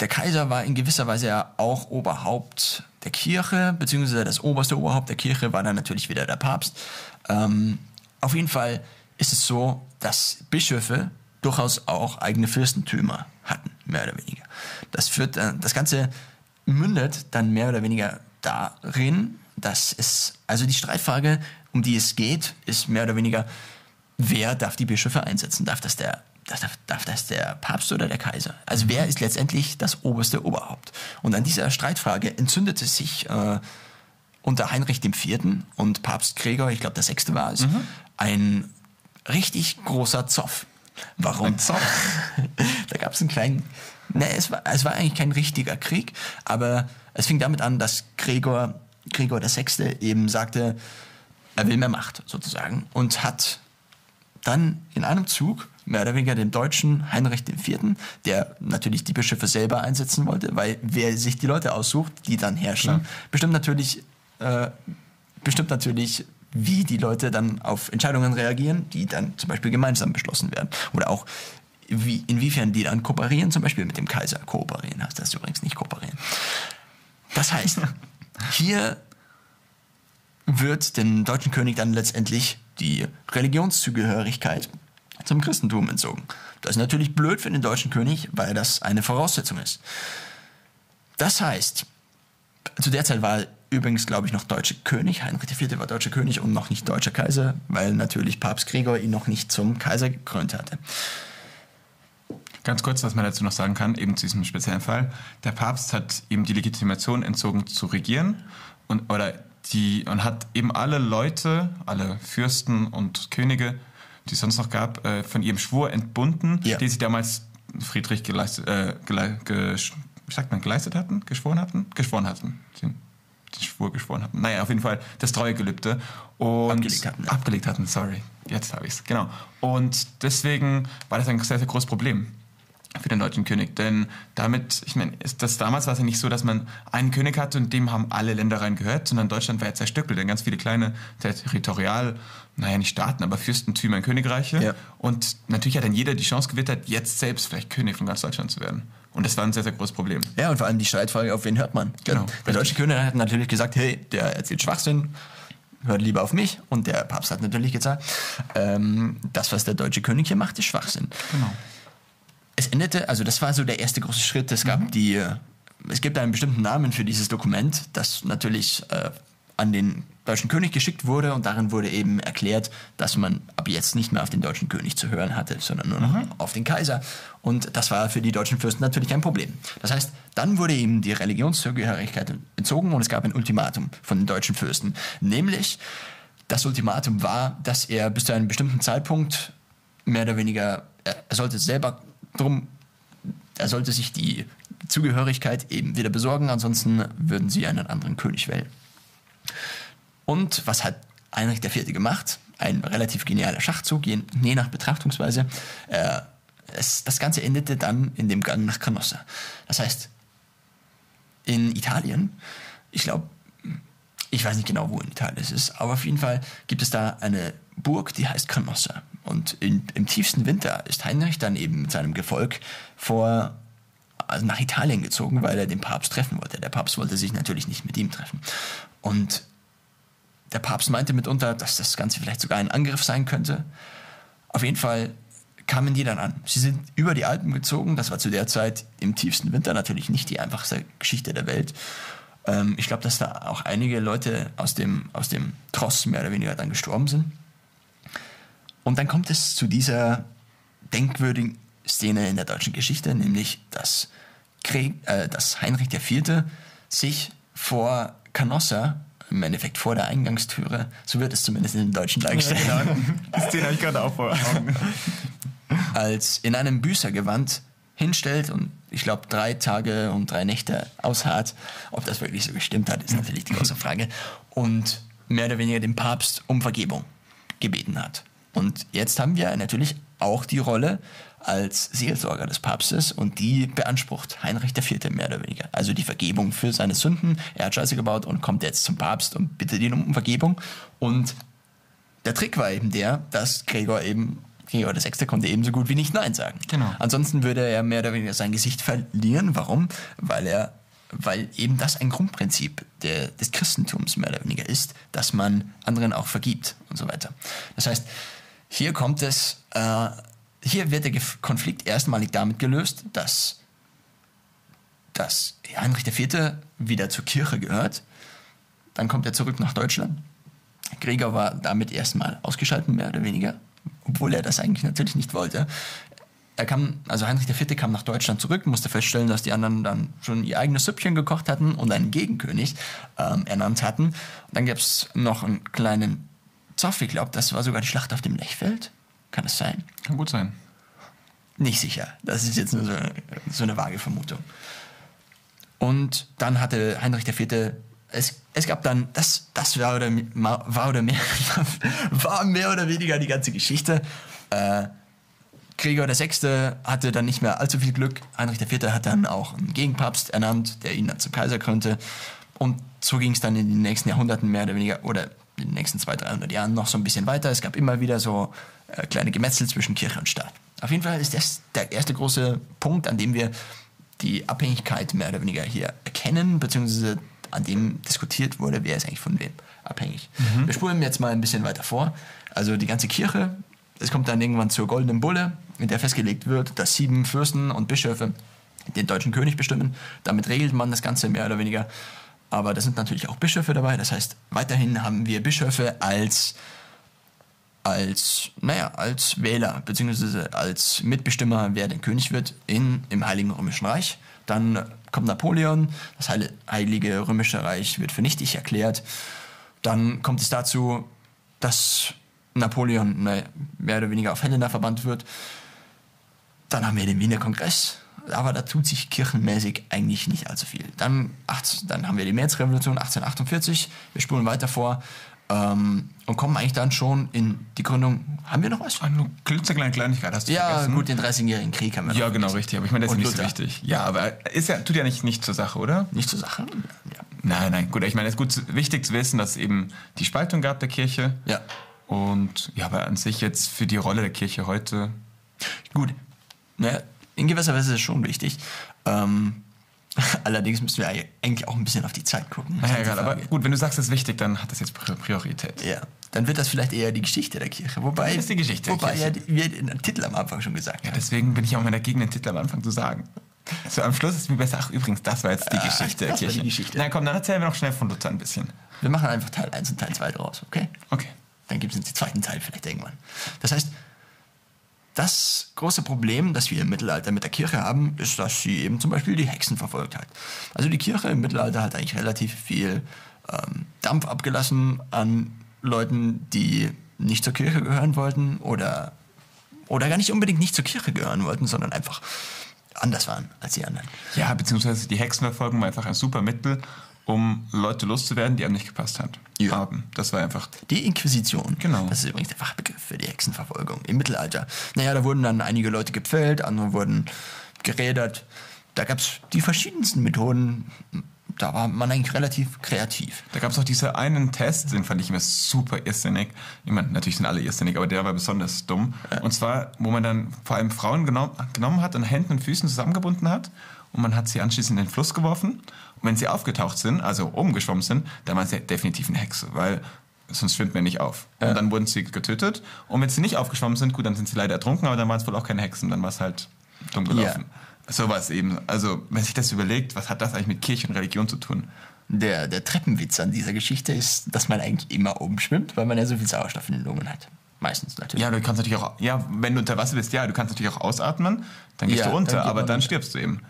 S1: der Kaiser war in gewisser Weise ja auch Oberhaupt der Kirche, beziehungsweise das oberste Oberhaupt der Kirche war dann natürlich wieder der Papst. Ähm, auf jeden Fall ist es so, dass Bischöfe durchaus auch eigene Fürstentümer hatten, mehr oder weniger. Das, führt, äh, das Ganze mündet dann mehr oder weniger darin, dass es, also die Streitfrage, um die es geht, ist mehr oder weniger, wer darf die Bischöfe einsetzen? Darf das der, darf, darf das der Papst oder der Kaiser? Also wer ist letztendlich das oberste Oberhaupt? Und an dieser Streitfrage entzündete sich äh, unter Heinrich IV. und Papst Gregor, ich glaube der Sechste war es, ein richtig großer Zoff. Warum?
S3: Ein Zoff? (laughs)
S1: da gab es einen kleinen. Ne, es war, es war eigentlich kein richtiger Krieg, aber es fing damit an, dass Gregor, Gregor der Sechste eben sagte, er will mehr Macht sozusagen und hat dann in einem Zug mehr oder weniger den deutschen Heinrich IV., der natürlich die Bischöfe selber einsetzen wollte, weil wer sich die Leute aussucht, die dann herrschen,
S3: Klar.
S1: bestimmt natürlich, äh, bestimmt natürlich, wie die Leute dann auf Entscheidungen reagieren, die dann zum Beispiel gemeinsam beschlossen werden. Oder auch wie, inwiefern die dann kooperieren, zum Beispiel mit dem Kaiser kooperieren. Heißt das übrigens nicht kooperieren. Das heißt, (laughs) hier wird dem deutschen König dann letztendlich die Religionszugehörigkeit zum Christentum entzogen. Das ist natürlich blöd für den deutschen König, weil das eine Voraussetzung ist. Das heißt, zu der Zeit war übrigens, glaube ich, noch deutscher König. Heinrich IV. war deutscher König und noch nicht deutscher Kaiser, weil natürlich Papst Gregor ihn noch nicht zum Kaiser gekrönt hatte.
S3: Ganz kurz, was man dazu noch sagen kann, eben zu diesem speziellen Fall. Der Papst hat ihm die Legitimation entzogen zu regieren und, oder die, und hat eben alle Leute, alle Fürsten und Könige, die es sonst noch gab, äh, von ihrem Schwur entbunden,
S1: Ja.
S3: den sie damals Friedrich geleistet, äh, gele, gesch, wie sagt man, geleistet hatten? Geschworen hatten? Geschworen hatten. Den, den Schwur geschworen hatten. Naja, auf jeden Fall das Treuegelübde. Und
S1: Abgelegt hatten.
S3: Abgelegt hatten, sorry. Jetzt habe ich es, genau. Und deswegen war das ein sehr, sehr großes Problem. Für den deutschen König. Denn damit, ich meine, ist das damals war es ja nicht so, dass man einen König hatte und dem haben alle Ländereien gehört, sondern Deutschland war ja zerstückelt in ganz viele kleine territorial, naja, nicht Staaten, aber Fürstentümer und Königreiche.
S1: Ja.
S3: Und natürlich hat dann jeder die Chance gewittert, jetzt selbst vielleicht König von ganz Deutschland zu werden. Und das war ein sehr, sehr großes Problem.
S1: Ja, und vor allem die Streitfrage, auf wen hört man?
S3: Genau,
S1: Der deutsche König hat natürlich gesagt, hey, der erzählt Schwachsinn, hört lieber auf mich. Und der Papst hat natürlich gesagt, ähm, das, was der deutsche König hier macht, ist Schwachsinn.
S3: Genau.
S1: Es endete, also das war so der erste große Schritt. Es gab die, äh, es gibt einen bestimmten Namen für dieses Dokument, das natürlich äh, an den deutschen König geschickt wurde und darin wurde eben erklärt, dass man ab jetzt nicht mehr auf den deutschen König zu hören hatte, sondern nur noch auf den Kaiser. Und das war für die deutschen Fürsten natürlich ein Problem. Das heißt, dann wurde ihm die Religionszugehörigkeit entzogen und es gab ein Ultimatum von den deutschen Fürsten. Nämlich, das Ultimatum war, dass er bis zu einem bestimmten Zeitpunkt mehr oder weniger, er er sollte selber drum, er sollte sich die Zugehörigkeit eben wieder besorgen, ansonsten würden sie einen anderen König wählen. Und was hat Heinrich IV. gemacht? Ein relativ genialer Schachzug, je, nach Betrachtungsweise. Äh, es, das Ganze endete dann in dem Gang nach Canossa. Das heißt, in Italien, ich glaube, ich weiß nicht genau, wo in Italien es ist, aber auf jeden Fall gibt es da eine Burg, die heißt Canossa. Und in, im tiefsten Winter ist Heinrich dann eben mit seinem Gefolg vor, also nach Italien gezogen, weil er den Papst treffen wollte. Der Papst wollte sich natürlich nicht mit ihm treffen. Und der Papst meinte mitunter, dass das Ganze vielleicht sogar ein Angriff sein könnte. Auf jeden Fall kamen die dann an. Sie sind über die Alpen gezogen. Das war zu der Zeit im tiefsten Winter natürlich nicht die einfachste Geschichte der Welt. Ähm, ich glaube, dass da auch einige Leute aus dem, aus dem Tross mehr oder weniger dann gestorben sind. Und dann kommt es zu dieser denkwürdigen Szene in der deutschen Geschichte, nämlich dass, Krieg, äh, dass Heinrich IV. sich vor Canossa, im Endeffekt vor der Eingangstüre, so wird es zumindest in den Deutschen dargestellt, (laughs)
S3: Das Szene habe ich gerade auch vor Augen.
S1: als in einem Büßergewand hinstellt und ich glaube drei Tage und drei Nächte ausharrt. Ob das wirklich so gestimmt hat, ist natürlich die große Frage. Und mehr oder weniger den Papst um Vergebung gebeten hat. Und jetzt haben wir natürlich auch die Rolle als Seelsorger des Papstes und die beansprucht Heinrich IV. mehr oder weniger. Also die Vergebung für seine Sünden. Er hat Scheiße gebaut und kommt jetzt zum Papst und bittet ihn um Vergebung. Und der Trick war eben der, dass Gregor eben, Gregor VI. konnte eben so gut wie nicht Nein sagen.
S3: Genau.
S1: Ansonsten würde er mehr oder weniger sein Gesicht verlieren. Warum? Weil er, weil eben das ein Grundprinzip der, des Christentums mehr oder weniger ist, dass man anderen auch vergibt und so weiter. Das heißt, hier kommt es, äh, hier wird der Konflikt erstmalig damit gelöst, dass, dass Heinrich IV. wieder zur Kirche gehört. Dann kommt er zurück nach Deutschland. Gregor war damit erstmal ausgeschaltet, mehr oder weniger, obwohl er das eigentlich natürlich nicht wollte. Er kam, also Heinrich IV. kam nach Deutschland zurück, musste feststellen, dass die anderen dann schon ihr eigenes Süppchen gekocht hatten und einen Gegenkönig ähm, ernannt hatten. Und dann gab es noch einen kleinen Zoff, ich glaube, das war sogar die Schlacht auf dem Lechfeld. Kann es sein?
S3: Kann gut sein.
S1: Nicht sicher. Das ist jetzt nur so, so eine vage Vermutung. Und dann hatte Heinrich IV. Es, es gab dann, das, das war, oder, war, oder mehr, (laughs) war mehr oder weniger die ganze Geschichte. Äh, Gregor VI. hatte dann nicht mehr allzu viel Glück. Heinrich IV. hat dann auch einen Gegenpapst ernannt, der ihn dann zum Kaiser krönte. Und so ging es dann in den nächsten Jahrhunderten mehr oder weniger, oder in den nächsten 200, 300 Jahren noch so ein bisschen weiter. Es gab immer wieder so äh, kleine Gemetzel zwischen Kirche und Staat. Auf jeden Fall ist das der erste große Punkt, an dem wir die Abhängigkeit mehr oder weniger hier erkennen, beziehungsweise an dem diskutiert wurde, wer ist eigentlich von wem abhängig. Wir spulen jetzt mal ein bisschen weiter vor. Also die ganze Kirche, es kommt dann irgendwann zur goldenen Bulle, in der festgelegt wird, dass sieben Fürsten und Bischöfe den deutschen König bestimmen. Damit regelt man das Ganze mehr oder weniger. Aber da sind natürlich auch Bischöfe dabei. Das heißt, weiterhin haben wir Bischöfe als als, naja, als Wähler bzw. als Mitbestimmer, wer der König wird in, im Heiligen Römischen Reich. Dann kommt Napoleon, das Heilige Römische Reich wird für nichtig erklärt. Dann kommt es dazu, dass Napoleon na, mehr oder weniger auf Helena verbannt wird. Dann haben wir den Wiener Kongress, aber da tut sich kirchenmäßig eigentlich nicht allzu viel. Dann, acht, dann haben wir die Märzrevolution 1848, wir spulen weiter vor. ähm, und kommen eigentlich dann schon in die Gründung. Haben wir noch was?
S3: Eine klitzekleine Kleinigkeit hast du
S1: Ja,
S3: vergessen.
S1: gut, den 30-jährigen Krieg haben wir
S3: Ja, genau, richtig. Aber ich meine, das ist nicht so wichtig. Ja, aber ist ja, tut ja nicht, nicht zur Sache, oder?
S1: Nicht zur Sache? Ja.
S3: Nein, nein, gut. Ich meine, es ist gut, wichtig zu wissen, dass es eben die Spaltung gab der Kirche.
S1: Ja.
S3: Und ja, aber an sich jetzt für die Rolle der Kirche heute.
S1: Gut. Naja, in gewisser Weise ist es schon wichtig. Ähm, (laughs) allerdings müssen wir eigentlich auch ein bisschen auf die Zeit gucken.
S3: Naja,
S1: die
S3: egal. Aber gut, wenn du sagst, es ist wichtig, dann hat das jetzt Pri- Priorität.
S1: Ja, dann wird das vielleicht eher die Geschichte der Kirche. Wobei,
S3: Das ist die Geschichte der
S1: wobei
S3: Kirche.
S1: ja wir den Titel am Anfang schon gesagt
S3: Ja,
S1: haben.
S3: deswegen bin ich auch immer dagegen, den Titel am Anfang zu sagen. So, am Schluss ist mir besser, ach übrigens, das war jetzt die
S1: Ah,
S3: Geschichte der
S1: das war die
S3: Kirche.
S1: Geschichte.
S3: Na komm, dann erzählen wir noch schnell von Luther ein bisschen.
S1: Wir machen einfach Teil 1 und Teil 2 draus, okay?
S3: Okay.
S1: Dann gibt es den zweiten Teil vielleicht irgendwann. Das heißt, das große Problem, das wir im Mittelalter mit der Kirche haben, ist, dass sie eben zum Beispiel die Hexen verfolgt hat. Also die Kirche im Mittelalter hat eigentlich relativ viel ähm, Dampf abgelassen an Leuten, die nicht zur Kirche gehören wollten oder, oder gar nicht unbedingt nicht zur Kirche gehören wollten, sondern einfach anders waren als die anderen.
S3: Ja, beziehungsweise die Hexenverfolgung war einfach ein super Mittel, um Leute loszuwerden, die einem nicht gepasst hat.
S1: Ja.
S3: Haben. Das war einfach.
S1: Die Inquisition.
S3: Genau.
S1: Das ist übrigens der Fachbegriff für die Hexenverfolgung im Mittelalter. Naja, da wurden dann einige Leute gepfählt, andere wurden gerädert. Da gab es die verschiedensten Methoden. Da war man eigentlich relativ kreativ.
S3: Da gab es auch diesen einen Test, den fand ich immer super irrsinnig. Ich meine, natürlich sind alle irrsinnig, aber der war besonders dumm. Und zwar, wo man dann vor allem Frauen genommen, genommen hat und Händen und Füßen zusammengebunden hat und man hat sie anschließend in den Fluss geworfen. Und wenn sie aufgetaucht sind, also oben geschwommen sind, dann waren sie definitiv eine Hexe, weil sonst schwimmt man nicht auf. Und dann wurden sie getötet. Und wenn sie nicht aufgeschwommen sind, gut, dann sind sie leider ertrunken, aber dann waren es wohl auch keine Hexen, dann war es halt dumm gelaufen. Sowas eben. Also, wenn sich das überlegt, was hat das eigentlich mit Kirche und Religion zu tun?
S1: Der, der Treppenwitz an dieser Geschichte ist, dass man eigentlich immer oben schwimmt, weil man ja so viel Sauerstoff in den Lungen hat. Meistens natürlich.
S3: Ja, du kannst natürlich auch, ja, wenn du unter Wasser bist, ja, du kannst natürlich auch ausatmen, dann gehst
S1: Ja,
S3: du runter,
S1: dann
S3: aber dann
S1: runter.
S3: stirbst du eben.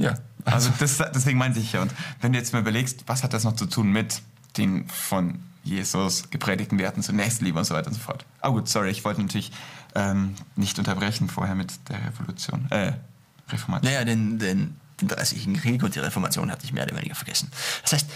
S1: Ja.
S3: Also das, deswegen meinte ich ja. Und wenn du jetzt mal überlegst, was hat das noch zu tun mit den von Jesus gepredigten Werten zur Nächstenliebe und so weiter und so fort. Ah gut, sorry, ich wollte natürlich ähm, nicht unterbrechen vorher mit der Revolution, äh, Reformation.
S1: Naja, den, den, den 30. Krieg und die Reformation hatte ich mehr oder weniger vergessen. Das heißt,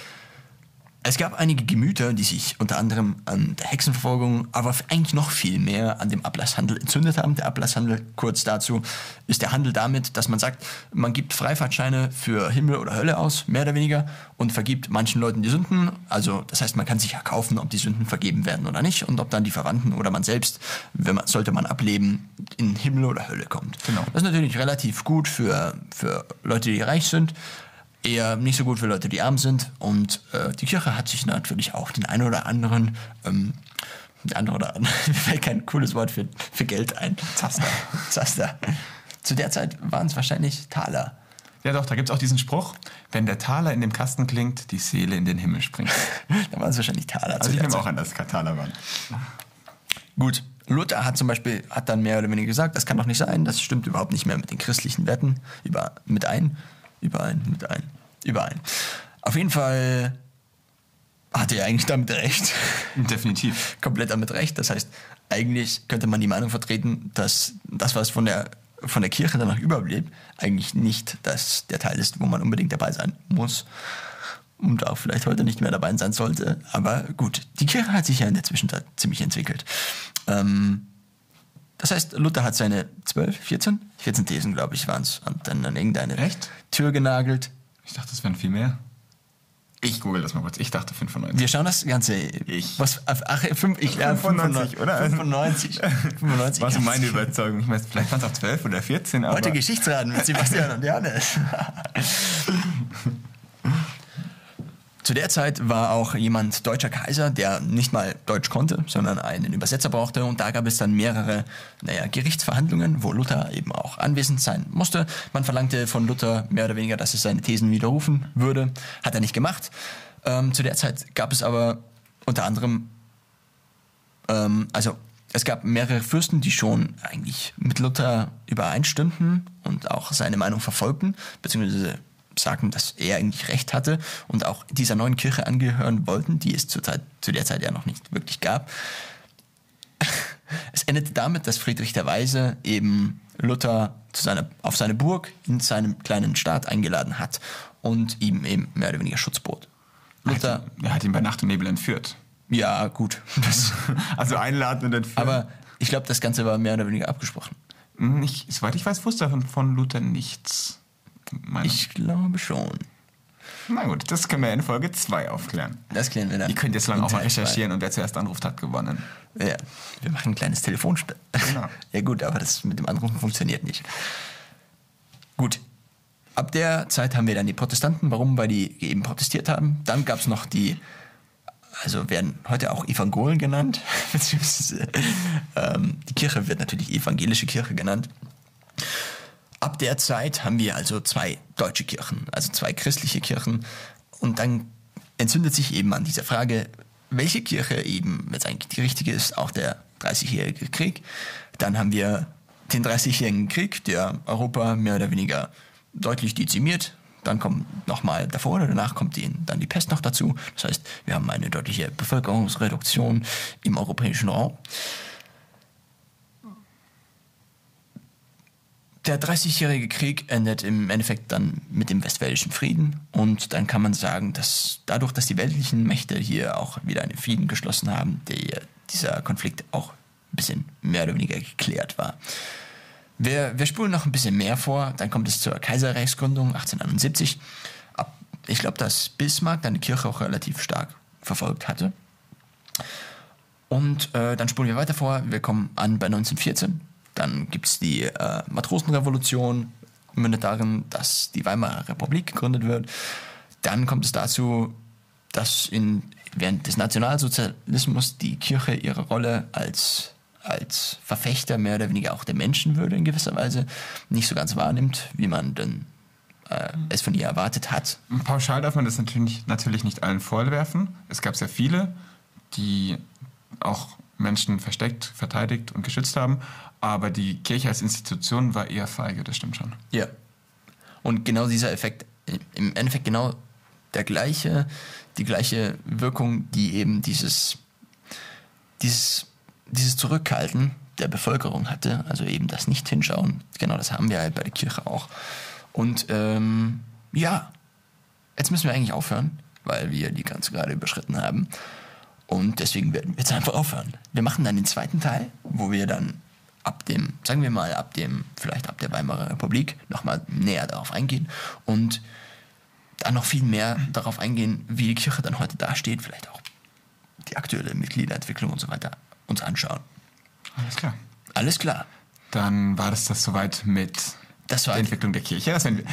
S1: es gab einige Gemüter, die sich unter anderem an der Hexenverfolgung, aber eigentlich noch viel mehr an dem Ablasshandel entzündet haben. Der Ablasshandel, kurz dazu, ist der Handel damit, dass man sagt, man gibt Freifahrtscheine für Himmel oder Hölle aus, mehr oder weniger, und vergibt manchen Leuten die Sünden. Also, das heißt, man kann sich erkaufen, ob die Sünden vergeben werden oder nicht und ob dann die Verwandten oder man selbst, wenn man, sollte man ableben, in Himmel oder Hölle kommt.
S3: Genau.
S1: Das ist natürlich relativ gut für, für Leute, die reich sind, eher nicht so gut für Leute, die arm sind. Und äh, die Kirche hat sich natürlich auch den einen oder anderen, ähm, der andere oder andere, (laughs) mir fällt kein cooles Wort für, für Geld ein. Zaster. (laughs) Zaster. Zu der Zeit waren es wahrscheinlich Taler.
S3: Ja doch, da gibt es auch diesen Spruch, wenn der Taler in dem Kasten klingt, die Seele in den Himmel springt. (laughs)
S1: Da waren es wahrscheinlich Taler.
S3: Also ich nehme auch an, dass es Kataler waren.
S1: Gut. Luther hat zum Beispiel, hat dann mehr oder weniger gesagt, das kann doch nicht sein, das stimmt überhaupt nicht mehr mit den christlichen Werten über, mit ein, überein, mit ein, überein. Auf jeden Fall hatte er eigentlich damit recht. (laughs)
S3: Definitiv.
S1: Komplett damit recht. Das heißt, eigentlich könnte man die Meinung vertreten, dass das, was von der, von der Kirche danach überblieb, eigentlich nicht das, der Teil ist, wo man unbedingt dabei sein muss. Und auch vielleicht heute nicht mehr dabei sein sollte. Aber gut, die Kirche hat sich ja in der Zwischenzeit ziemlich entwickelt. Ähm, das heißt, Luther hat seine 12, 14? 14 Thesen, glaube ich, waren es. Und dann an irgendeine
S3: Echt?
S1: Tür genagelt.
S3: Ich dachte, es wären viel mehr. Ich google das mal kurz. Ich dachte 95.
S1: Wir schauen das Ganze.
S3: Ich.
S1: Was, ach, fünf, ich, ja,
S3: 95, oder?
S1: 95. 95.
S3: war so meine Überzeugung. Ich meine, vielleicht waren es auch 12 oder 14, aber...
S1: Heute Geschichtsraten mit Sebastian und Johannes. (laughs) Zu der Zeit war auch jemand deutscher Kaiser, der nicht mal Deutsch konnte, sondern einen Übersetzer brauchte. Und da gab es dann mehrere naja, Gerichtsverhandlungen, wo Luther eben auch anwesend sein musste. Man verlangte von Luther mehr oder weniger, dass er seine Thesen widerrufen würde. Hat er nicht gemacht. Ähm, zu der Zeit gab es aber unter anderem ähm, also es gab mehrere Fürsten, die schon eigentlich mit Luther übereinstimmten und auch seine Meinung verfolgten, beziehungsweise sagten, dass er eigentlich recht hatte und auch dieser neuen Kirche angehören wollten, die es Zeit, zu der Zeit ja noch nicht wirklich gab. Es endete damit, dass Friedrich der Weise eben Luther zu seiner, auf seine Burg in seinem kleinen Staat eingeladen hat und ihm eben mehr oder weniger Schutz bot. Luther,
S3: Er hat ihn bei Nacht und Nebel entführt.
S1: Ja, gut. Das, (laughs)
S3: Also einladen und dann
S1: aber ich glaube, das Ganze war mehr oder weniger abgesprochen.
S3: nicht, soweit ich weiß, wusste von, von Luther nichts. Meine.
S1: Ich glaube schon.
S3: Na gut, das können wir in Folge 2 aufklären.
S1: Das klären wir dann.
S3: Ihr könnt jetzt lang
S1: in
S3: auch mal recherchieren und wer zuerst anruft, hat gewonnen.
S1: Ja, wir machen ein kleines Telefonspiel.
S3: Genau. (laughs)
S1: ja gut, aber das mit dem Anrufen funktioniert nicht. Gut. Ab der Zeit haben wir dann die Protestanten. Warum? Weil die eben protestiert haben. Dann gab es noch die, also werden heute auch Evangolen genannt. (laughs) ähm, die Kirche wird natürlich evangelische Kirche genannt. Ab der Zeit haben wir also zwei deutsche Kirchen, also zwei christliche Kirchen. Und dann entzündet sich eben an dieser Frage, welche Kirche eben jetzt eigentlich die richtige ist, auch der 30-jährige Krieg. Dann haben wir den 30-jährigen Krieg, der Europa mehr oder weniger deutlich dezimiert. Dann kommt nochmal davor oder danach kommt die, dann die Pest noch dazu. Das heißt, wir haben eine deutliche Bevölkerungsreduktion im europäischen Raum. Der 30-jährige Krieg endet im Endeffekt dann mit dem Westfälischen Frieden und dann kann man sagen, dass dadurch, dass die weltlichen Mächte hier auch wieder einen Frieden geschlossen haben, der, dieser Konflikt auch ein bisschen mehr oder weniger geklärt war. Wir, wir spulen noch ein bisschen mehr vor, dann kommt es zur Kaiserreichsgründung 1871. Ab, ich glaube, dass Bismarck dann die Kirche auch relativ stark verfolgt hatte. Und äh, dann spulen wir weiter vor. Wir kommen an bei 1914. Dann gibt es die äh, Matrosenrevolution, mündet darin, dass die Weimarer Republik gegründet wird. Dann kommt es dazu, dass in, während des Nationalsozialismus die Kirche ihre Rolle als, als Verfechter mehr oder weniger auch der Menschenwürde in gewisser Weise nicht so ganz wahrnimmt, wie man denn äh, es von ihr erwartet hat.
S3: Pauschal darf man das natürlich, natürlich nicht allen vorwerfen. Es gab sehr viele, die auch Menschen versteckt, verteidigt und geschützt haben. Aber die Kirche als Institution war eher feige, das stimmt schon.
S1: Ja. Und genau dieser Effekt, im Endeffekt genau der gleiche, die gleiche Wirkung, die eben dieses, dieses, dieses Zurückhalten der Bevölkerung hatte, also eben das Nicht-Hinschauen, genau das haben wir halt bei der Kirche auch. Und ähm, ja, jetzt müssen wir eigentlich aufhören, weil wir die Grenze gerade überschritten haben. Und deswegen werden wir jetzt einfach aufhören. Wir machen dann den zweiten Teil, wo wir dann ab dem, sagen wir mal, ab dem, vielleicht ab der Weimarer Republik nochmal näher darauf eingehen und dann noch viel mehr darauf eingehen, wie die Kirche dann heute dasteht, vielleicht auch die aktuelle Mitgliederentwicklung und so weiter uns anschauen.
S3: Alles klar.
S1: Alles klar.
S3: Dann war das das soweit mit der Entwicklung der Kirche. Das, wenn wir,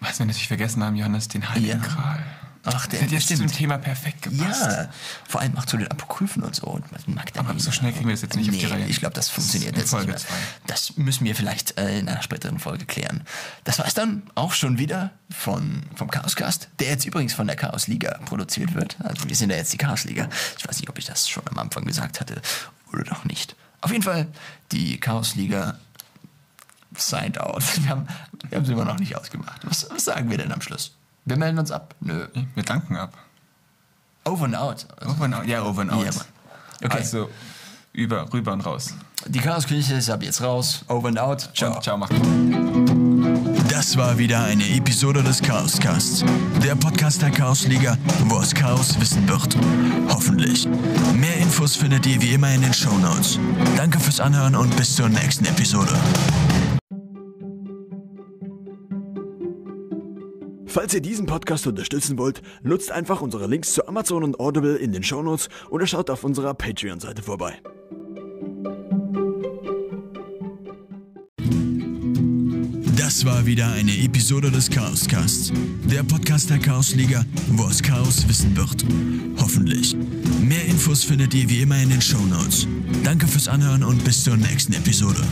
S3: was wir natürlich vergessen haben, Johannes, den Heiligen
S1: Ja.
S3: Gral.
S1: Ach,
S3: Der hat jetzt
S1: stimmt.
S3: zum Thema perfekt gepasst.
S1: Ja, vor allem auch zu den Apokryphen und so. Und Magdalena.
S3: Aber so schnell kriegen wir das jetzt nicht auf
S1: nee,
S3: die Reihe.
S1: Ich glaube, das funktioniert
S3: In
S1: jetzt
S3: Folge
S1: nicht mehr. Das müssen wir vielleicht äh, in einer späteren Folge klären. Das war es dann auch schon wieder von, vom Chaoscast, der jetzt übrigens von der Chaosliga produziert wird. Also wir sind ja jetzt die Chaosliga. Ich weiß nicht, ob ich das schon am Anfang gesagt hatte oder doch nicht. Auf jeden Fall, die Chaosliga signed out. (laughs) Wir haben, wir haben sie immer noch nicht ausgemacht. Was, was sagen wir denn am Schluss? Wir melden uns ab. Nö.
S3: Wir danken ab.
S1: Over and out.
S3: Over and out. Ja, over and out.
S1: Ja, Mann. Okay.
S3: Also über, rüber und raus.
S1: Die Chaoskirche ist ab jetzt raus. Over and out. Ciao.
S3: Und ciao, macht gut.
S1: Das war wieder eine Episode des Chaoscasts. Der Podcast der Chaosliga, wo aus Chaos Wissen wird. Hoffentlich. Mehr Infos findet ihr wie immer in den Shownotes. Danke fürs Anhören und bis zur nächsten Episode.
S5: Falls ihr diesen Podcast unterstützen wollt, nutzt einfach unsere Links zu Amazon und Audible in den Shownotes oder schaut auf unserer Patreon-Seite vorbei.
S1: Das war wieder eine Episode des Chaoscasts. Der Podcast der Chaosliga, wo aus Chaos Wissen wird. Hoffentlich. Mehr Infos findet ihr wie immer in den Shownotes. Danke fürs Anhören und bis zur nächsten Episode.